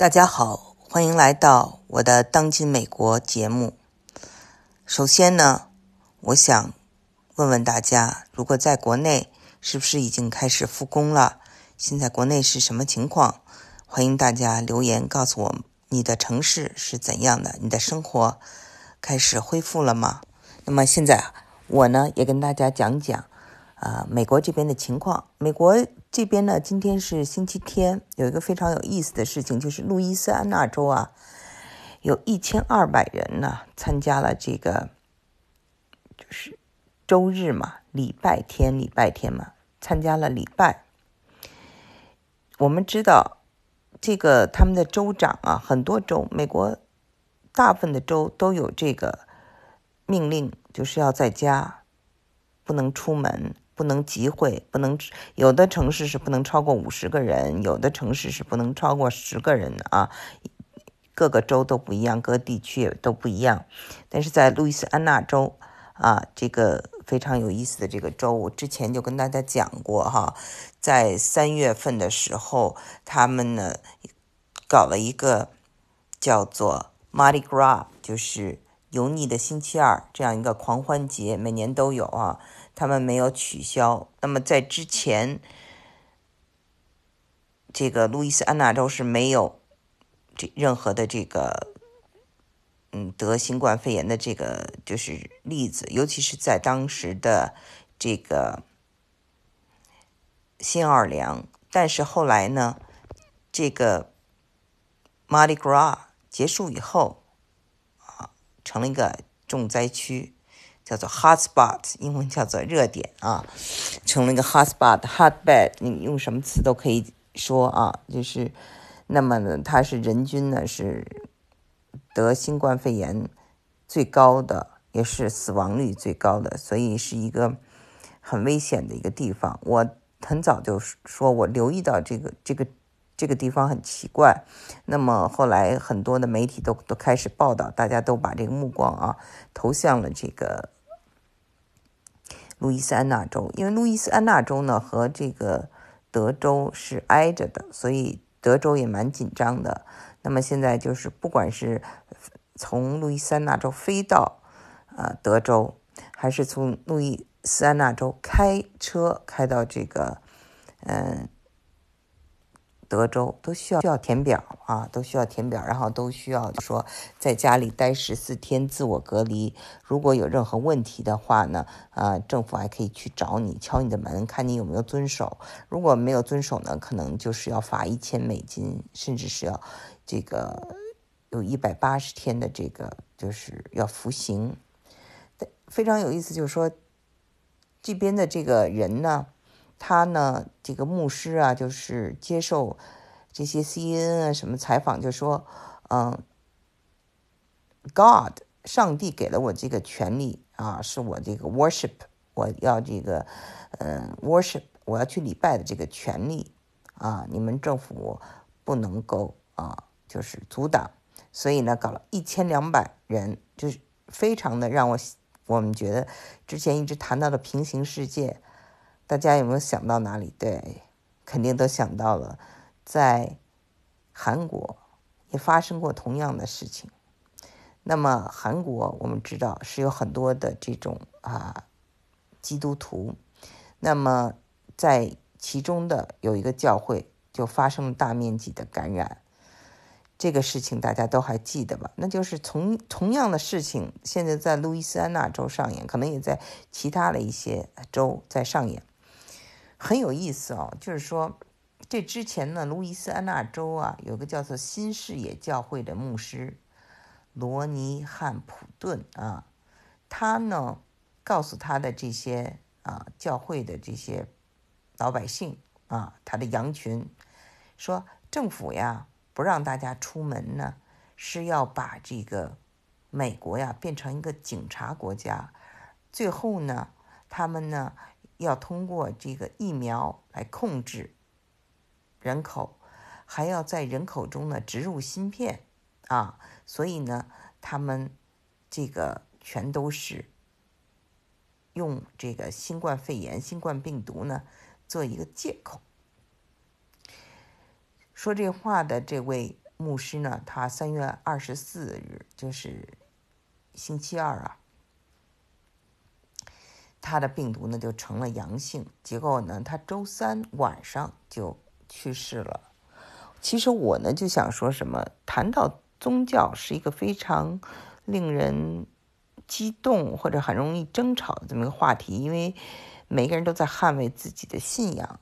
大家好，欢迎来到我的《当今美国》节目。首先呢，我想问问大家，如果在国内是不是已经开始复工了？现在国内是什么情况？欢迎大家留言告诉我，你的城市是怎样的？你的生活开始恢复了吗？那么现在我呢，也跟大家讲讲啊，美国这边的情况。美国。这边呢，今天是星期天，有一个非常有意思的事情，就是路易斯安那州啊，有一千二百人呢参加了这个，就是周日嘛，礼拜天，礼拜天嘛，参加了礼拜。我们知道，这个他们的州长啊，很多州，美国大部分的州都有这个命令，就是要在家，不能出门。不能集会，不能有的城市是不能超过五十个人，有的城市是不能超过十个人啊。各个州都不一样，各地区也都不一样。但是在路易斯安那州啊，这个非常有意思的这个州，我之前就跟大家讲过哈，在三月份的时候，他们呢搞了一个叫做 Mardi Gras，就是油腻的星期二这样一个狂欢节，每年都有啊。他们没有取消。那么在之前，这个路易斯安那州是没有这任何的这个嗯得新冠肺炎的这个就是例子，尤其是在当时的这个新奥尔良。但是后来呢，这个 Mardi Gras 结束以后啊，成了一个重灾区。叫做 hotspot，英文叫做热点啊，成了一个 hotspot，hotbed，你用什么词都可以说啊，就是，那么呢，它是人均呢是得新冠肺炎最高的，也是死亡率最高的，所以是一个很危险的一个地方。我很早就说我留意到这个这个。这个地方很奇怪，那么后来很多的媒体都都开始报道，大家都把这个目光啊投向了这个路易斯安那州，因为路易斯安那州呢和这个德州是挨着的，所以德州也蛮紧张的。那么现在就是不管是从路易斯安那州飞到呃德州，还是从路易斯安那州开车开到这个嗯。德州都需要需要填表啊，都需要填表，然后都需要说在家里待十四天自我隔离。如果有任何问题的话呢，啊，政府还可以去找你，敲你的门，看你有没有遵守。如果没有遵守呢，可能就是要罚一千美金，甚至是要这个有一百八十天的这个就是要服刑。非常有意思，就是说这边的这个人呢。他呢，这个牧师啊，就是接受这些 CNN 啊什么采访，就说，嗯，God，上帝给了我这个权利啊，是我这个 worship，我要这个，嗯，worship，我要去礼拜的这个权利啊，你们政府不能够啊，就是阻挡，所以呢，搞了一千两百人，就是非常的让我我们觉得之前一直谈到的平行世界。大家有没有想到哪里？对，肯定都想到了，在韩国也发生过同样的事情。那么韩国我们知道是有很多的这种啊基督徒，那么在其中的有一个教会就发生了大面积的感染，这个事情大家都还记得吧？那就是同同样的事情，现在在路易斯安那州上演，可能也在其他的一些州在上演。很有意思哦，就是说，这之前呢，路易斯安那州啊，有个叫做新视野教会的牧师罗尼汉普顿啊，他呢告诉他的这些啊教会的这些老百姓啊，他的羊群说，政府呀不让大家出门呢，是要把这个美国呀变成一个警察国家，最后呢，他们呢。要通过这个疫苗来控制人口，还要在人口中呢植入芯片啊，所以呢，他们这个全都是用这个新冠肺炎、新冠病毒呢做一个借口。说这话的这位牧师呢，他三月二十四日就是星期二啊，他的病毒呢就成了阳性，结果呢，他周三晚上就去世了。其实我呢就想说什么，谈到宗教是一个非常令人激动或者很容易争吵的这么一个话题，因为每个人都在捍卫自己的信仰。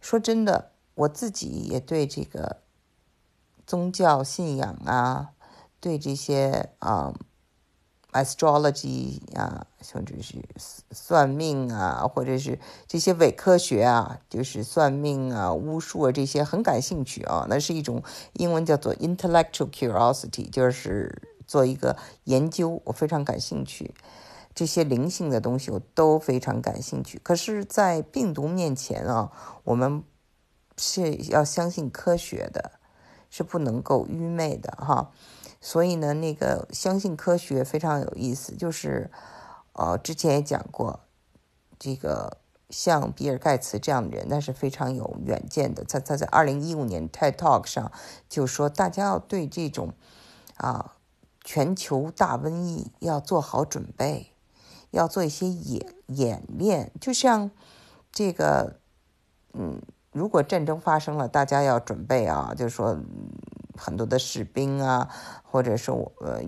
说真的，我自己也对这个宗教信仰啊，对这些啊。Astrology 啊，甚至是算命啊，或者是这些伪科学啊，就是算命啊、巫术啊这些很感兴趣啊。那是一种英文叫做 intellectual curiosity，就是做一个研究，我非常感兴趣。这些灵性的东西我都非常感兴趣。可是，在病毒面前啊，我们是要相信科学的，是不能够愚昧的哈。所以呢，那个相信科学非常有意思，就是，呃，之前也讲过，这个像比尔盖茨这样的人，那是非常有远见的。他他在二零一五年 TED Talk 上就说，大家要对这种啊全球大瘟疫要做好准备，要做一些演演练，就像这个，嗯，如果战争发生了，大家要准备啊，就是说。很多的士兵啊，或者说我呃，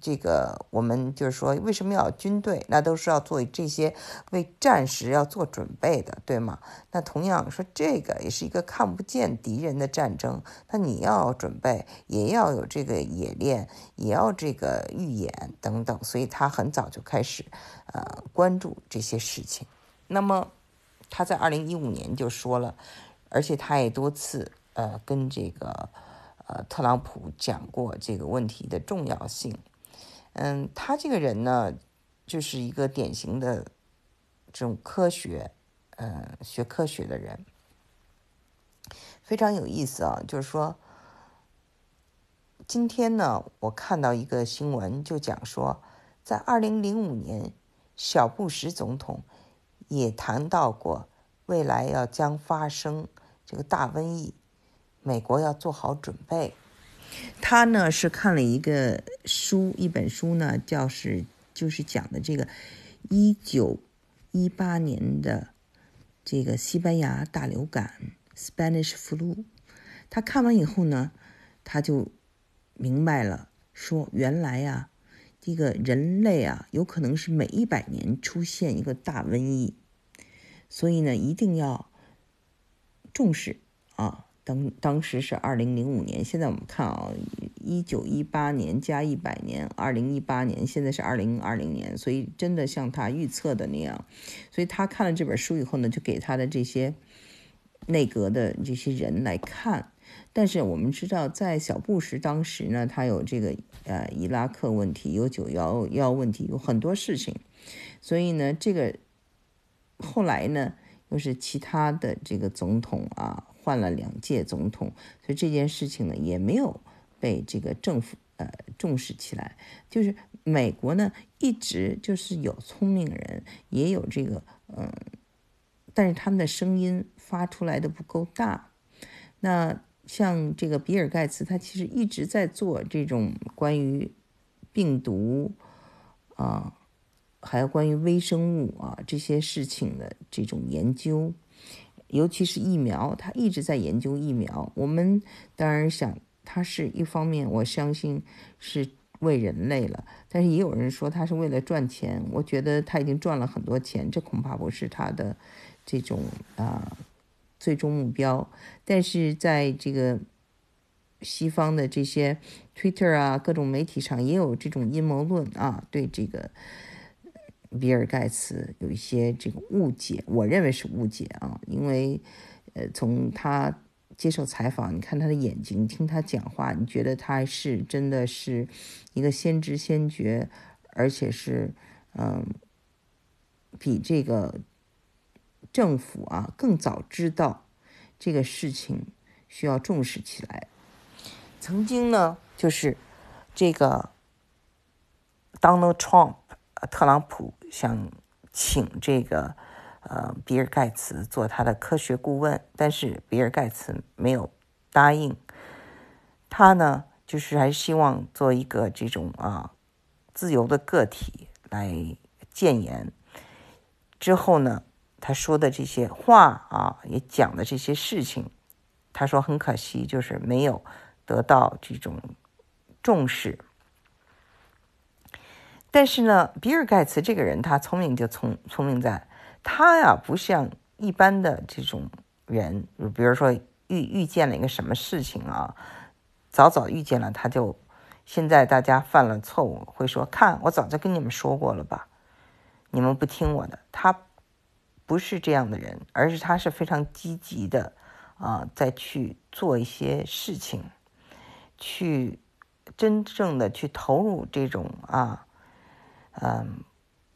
这个我们就是说，为什么要军队？那都是要做这些为战时要做准备的，对吗？那同样说，这个也是一个看不见敌人的战争，那你要准备，也要有这个演练，也要这个预演等等。所以他很早就开始呃关注这些事情。那么他在二零一五年就说了，而且他也多次呃跟这个。呃，特朗普讲过这个问题的重要性。嗯，他这个人呢，就是一个典型的这种科学，嗯，学科学的人，非常有意思啊。就是说，今天呢，我看到一个新闻，就讲说，在二零零五年，小布什总统也谈到过，未来要将发生这个大瘟疫。美国要做好准备。他呢是看了一个书，一本书呢叫是就是讲的这个一九一八年的这个西班牙大流感 （Spanish flu）。他看完以后呢，他就明白了，说原来啊，这个人类啊有可能是每一百年出现一个大瘟疫，所以呢一定要重视啊。当当时是二零零五年，现在我们看啊，一九一八年加一百年，二零一八年，现在是二零二零年，所以真的像他预测的那样，所以他看了这本书以后呢，就给他的这些内阁的这些人来看。但是我们知道，在小布什当时呢，他有这个呃伊拉克问题，有九幺幺问题，有很多事情，所以呢，这个后来呢，又是其他的这个总统啊。换了两届总统，所以这件事情呢也没有被这个政府呃重视起来。就是美国呢一直就是有聪明人，也有这个嗯，但是他们的声音发出来的不够大。那像这个比尔盖茨，他其实一直在做这种关于病毒啊，还有关于微生物啊这些事情的这种研究。尤其是疫苗，他一直在研究疫苗。我们当然想，他是一方面，我相信是为人类了。但是也有人说他是为了赚钱。我觉得他已经赚了很多钱，这恐怕不是他的这种啊最终目标。但是在这个西方的这些 Twitter 啊各种媒体上，也有这种阴谋论啊，对这个。比尔盖茨有一些这个误解，我认为是误解啊，因为，呃，从他接受采访，你看他的眼睛，听他讲话，你觉得他是真的是一个先知先觉，而且是，嗯，比这个政府啊更早知道这个事情需要重视起来。曾经呢，就是这个 Donald Trump。特朗普想请这个呃比尔盖茨做他的科学顾问，但是比尔盖茨没有答应。他呢，就是还希望做一个这种啊自由的个体来建言。之后呢，他说的这些话啊，也讲的这些事情，他说很可惜，就是没有得到这种重视。但是呢，比尔盖茨这个人，他聪明就聪聪明在，他呀不像一般的这种人，比如说遇遇见了一个什么事情啊，早早遇见了，他就现在大家犯了错误，会说看我早就跟你们说过了吧，你们不听我的。他不是这样的人，而是他是非常积极的啊，在去做一些事情，去真正的去投入这种啊。嗯，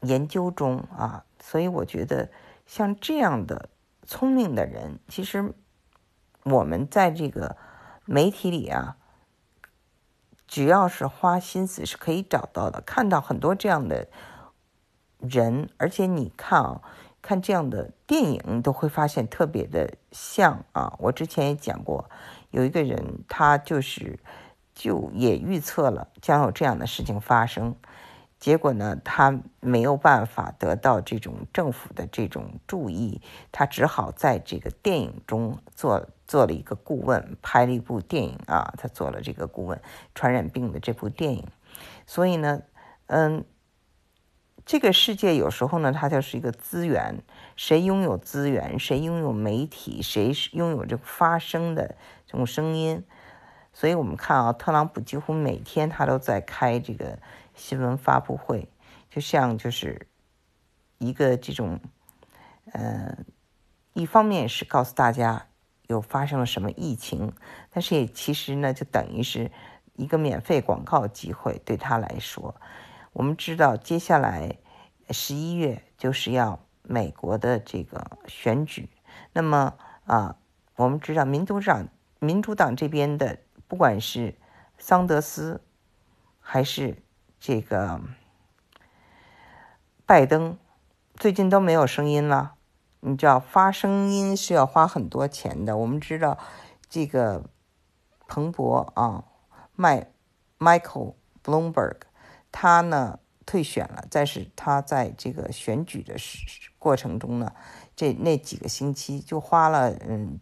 研究中啊，所以我觉得像这样的聪明的人，其实我们在这个媒体里啊，只要是花心思是可以找到的。看到很多这样的人，而且你看啊，看这样的电影都会发现特别的像啊。我之前也讲过，有一个人他就是就也预测了将有这样的事情发生。结果呢，他没有办法得到这种政府的这种注意，他只好在这个电影中做做了一个顾问，拍了一部电影啊，他做了这个顾问，传染病的这部电影。所以呢，嗯，这个世界有时候呢，它就是一个资源，谁拥有资源，谁拥有媒体，谁拥有这发声的这种声音。所以我们看啊，特朗普几乎每天他都在开这个。新闻发布会就像就是一个这种，呃，一方面是告诉大家有发生了什么疫情，但是也其实呢，就等于是一个免费广告机会对他来说。我们知道接下来十一月就是要美国的这个选举，那么啊，我们知道民主党民主党这边的不管是桑德斯还是。这个拜登最近都没有声音了，你知道发声音是要花很多钱的。我们知道这个彭博啊，麦 Michael Bloomberg，他呢退选了，但是他在这个选举的过程中呢，这那几个星期就花了嗯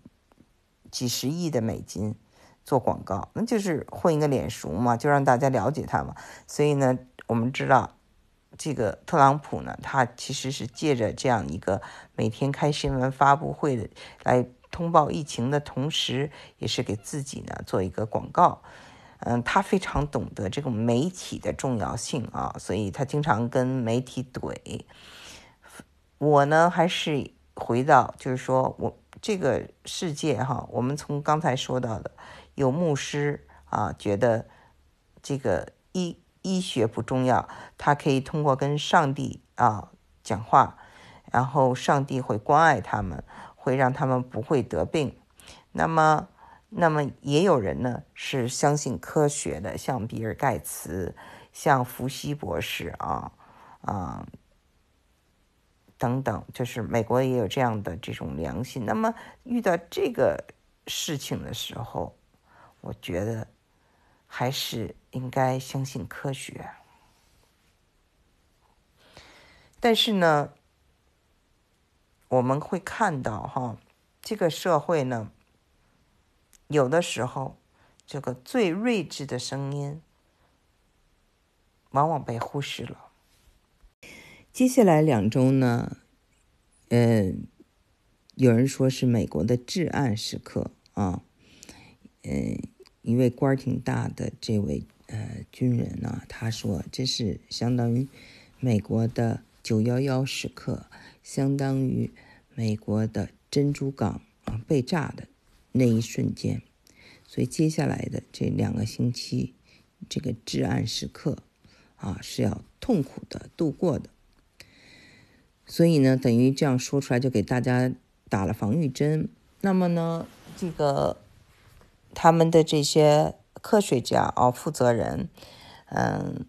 几十亿的美金。做广告，那就是混一个脸熟嘛，就让大家了解他嘛。所以呢，我们知道这个特朗普呢，他其实是借着这样一个每天开新闻发布会的来通报疫情的同时，也是给自己呢做一个广告。嗯，他非常懂得这种媒体的重要性啊，所以他经常跟媒体怼。我呢，还是回到就是说我这个世界哈，我们从刚才说到的。有牧师啊，觉得这个医医学不重要，他可以通过跟上帝啊讲话，然后上帝会关爱他们，会让他们不会得病。那么，那么也有人呢是相信科学的，像比尔盖茨，像福西博士啊啊等等，就是美国也有这样的这种良心。那么遇到这个事情的时候，我觉得还是应该相信科学，但是呢，我们会看到哈，这个社会呢，有的时候这个最睿智的声音往往被忽视了。接下来两周呢，嗯，有人说是美国的至暗时刻啊，嗯。一位官儿挺大的这位呃军人呢，他说这是相当于美国的九幺幺时刻，相当于美国的珍珠港啊被炸的那一瞬间，所以接下来的这两个星期，这个至暗时刻啊是要痛苦的度过的。所以呢，等于这样说出来就给大家打了防御针。那么呢，这个。他们的这些科学家啊，负责人，嗯，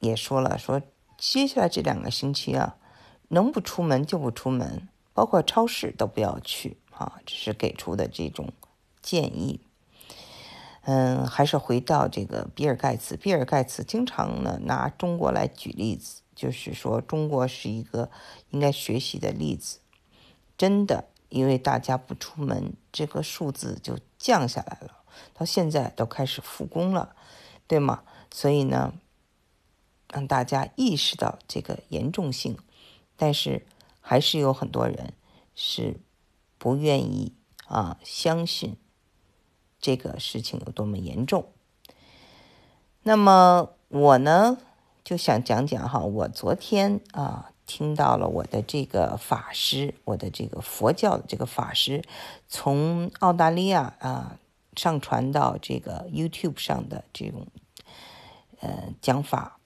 也说了，说接下来这两个星期啊，能不出门就不出门，包括超市都不要去啊，这是给出的这种建议。嗯，还是回到这个比尔盖茨。比尔盖茨经常呢拿中国来举例子，就是说中国是一个应该学习的例子。真的，因为大家不出门，这个数字就降下来了，到现在都开始复工了，对吗？所以呢，让大家意识到这个严重性，但是还是有很多人是不愿意啊相信。这个事情有多么严重？那么我呢就想讲讲哈，我昨天啊听到了我的这个法师，我的这个佛教的这个法师，从澳大利亚啊上传到这个 YouTube 上的这种呃讲法，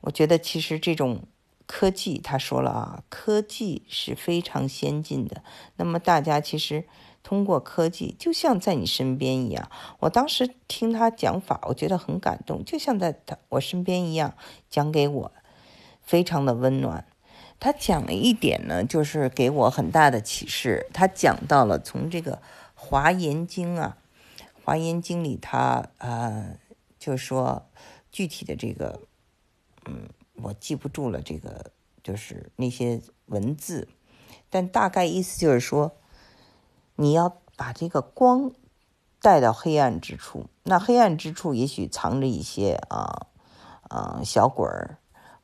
我觉得其实这种科技，他说了啊，科技是非常先进的。那么大家其实。通过科技，就像在你身边一样。我当时听他讲法，我觉得很感动，就像在他我身边一样讲给我，非常的温暖。他讲了一点呢，就是给我很大的启示。他讲到了从这个《华严经》啊，《华严经》里他呃，就是说具体的这个，嗯，我记不住了，这个就是那些文字，但大概意思就是说。你要把这个光带到黑暗之处，那黑暗之处也许藏着一些啊啊小鬼儿，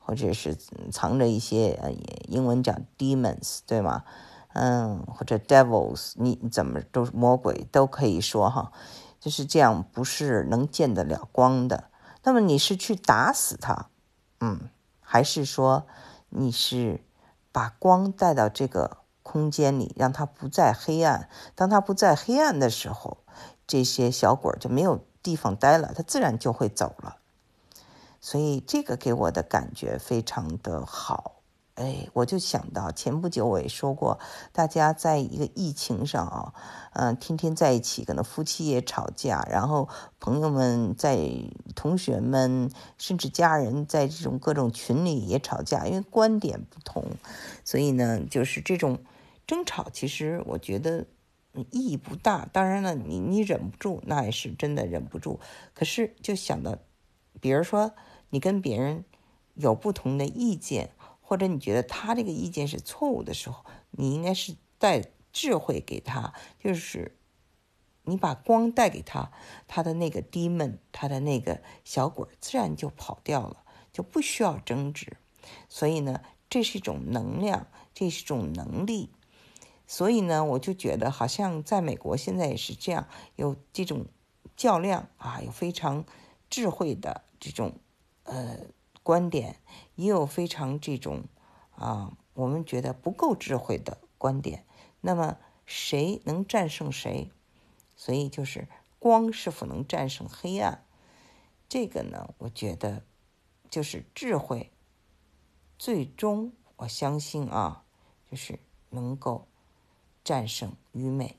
或者是藏着一些呃英文讲 demons 对吗？嗯，或者 devils，你怎么都魔鬼都可以说哈，就是这样，不是能见得了光的。那么你是去打死他，嗯，还是说你是把光带到这个？空间里，让它不再黑暗。当它不再黑暗的时候，这些小鬼就没有地方待了，它自然就会走了。所以这个给我的感觉非常的好。哎，我就想到前不久我也说过，大家在一个疫情上啊，嗯，天天在一起，可能夫妻也吵架，然后朋友们在、同学们甚至家人在这种各种群里也吵架，因为观点不同，所以呢，就是这种。争吵其实我觉得意义不大，当然了，你你忍不住，那也是真的忍不住。可是就想到，比如说你跟别人有不同的意见，或者你觉得他这个意见是错误的时候，你应该是带智慧给他，就是你把光带给他，他的那个 demon，他的那个小鬼自然就跑掉了，就不需要争执。所以呢，这是一种能量，这是一种能力。所以呢，我就觉得好像在美国现在也是这样，有这种较量啊，有非常智慧的这种呃观点，也有非常这种啊我们觉得不够智慧的观点。那么谁能战胜谁？所以就是光是否能战胜黑暗？这个呢，我觉得就是智慧，最终我相信啊，就是能够。战胜愚昧。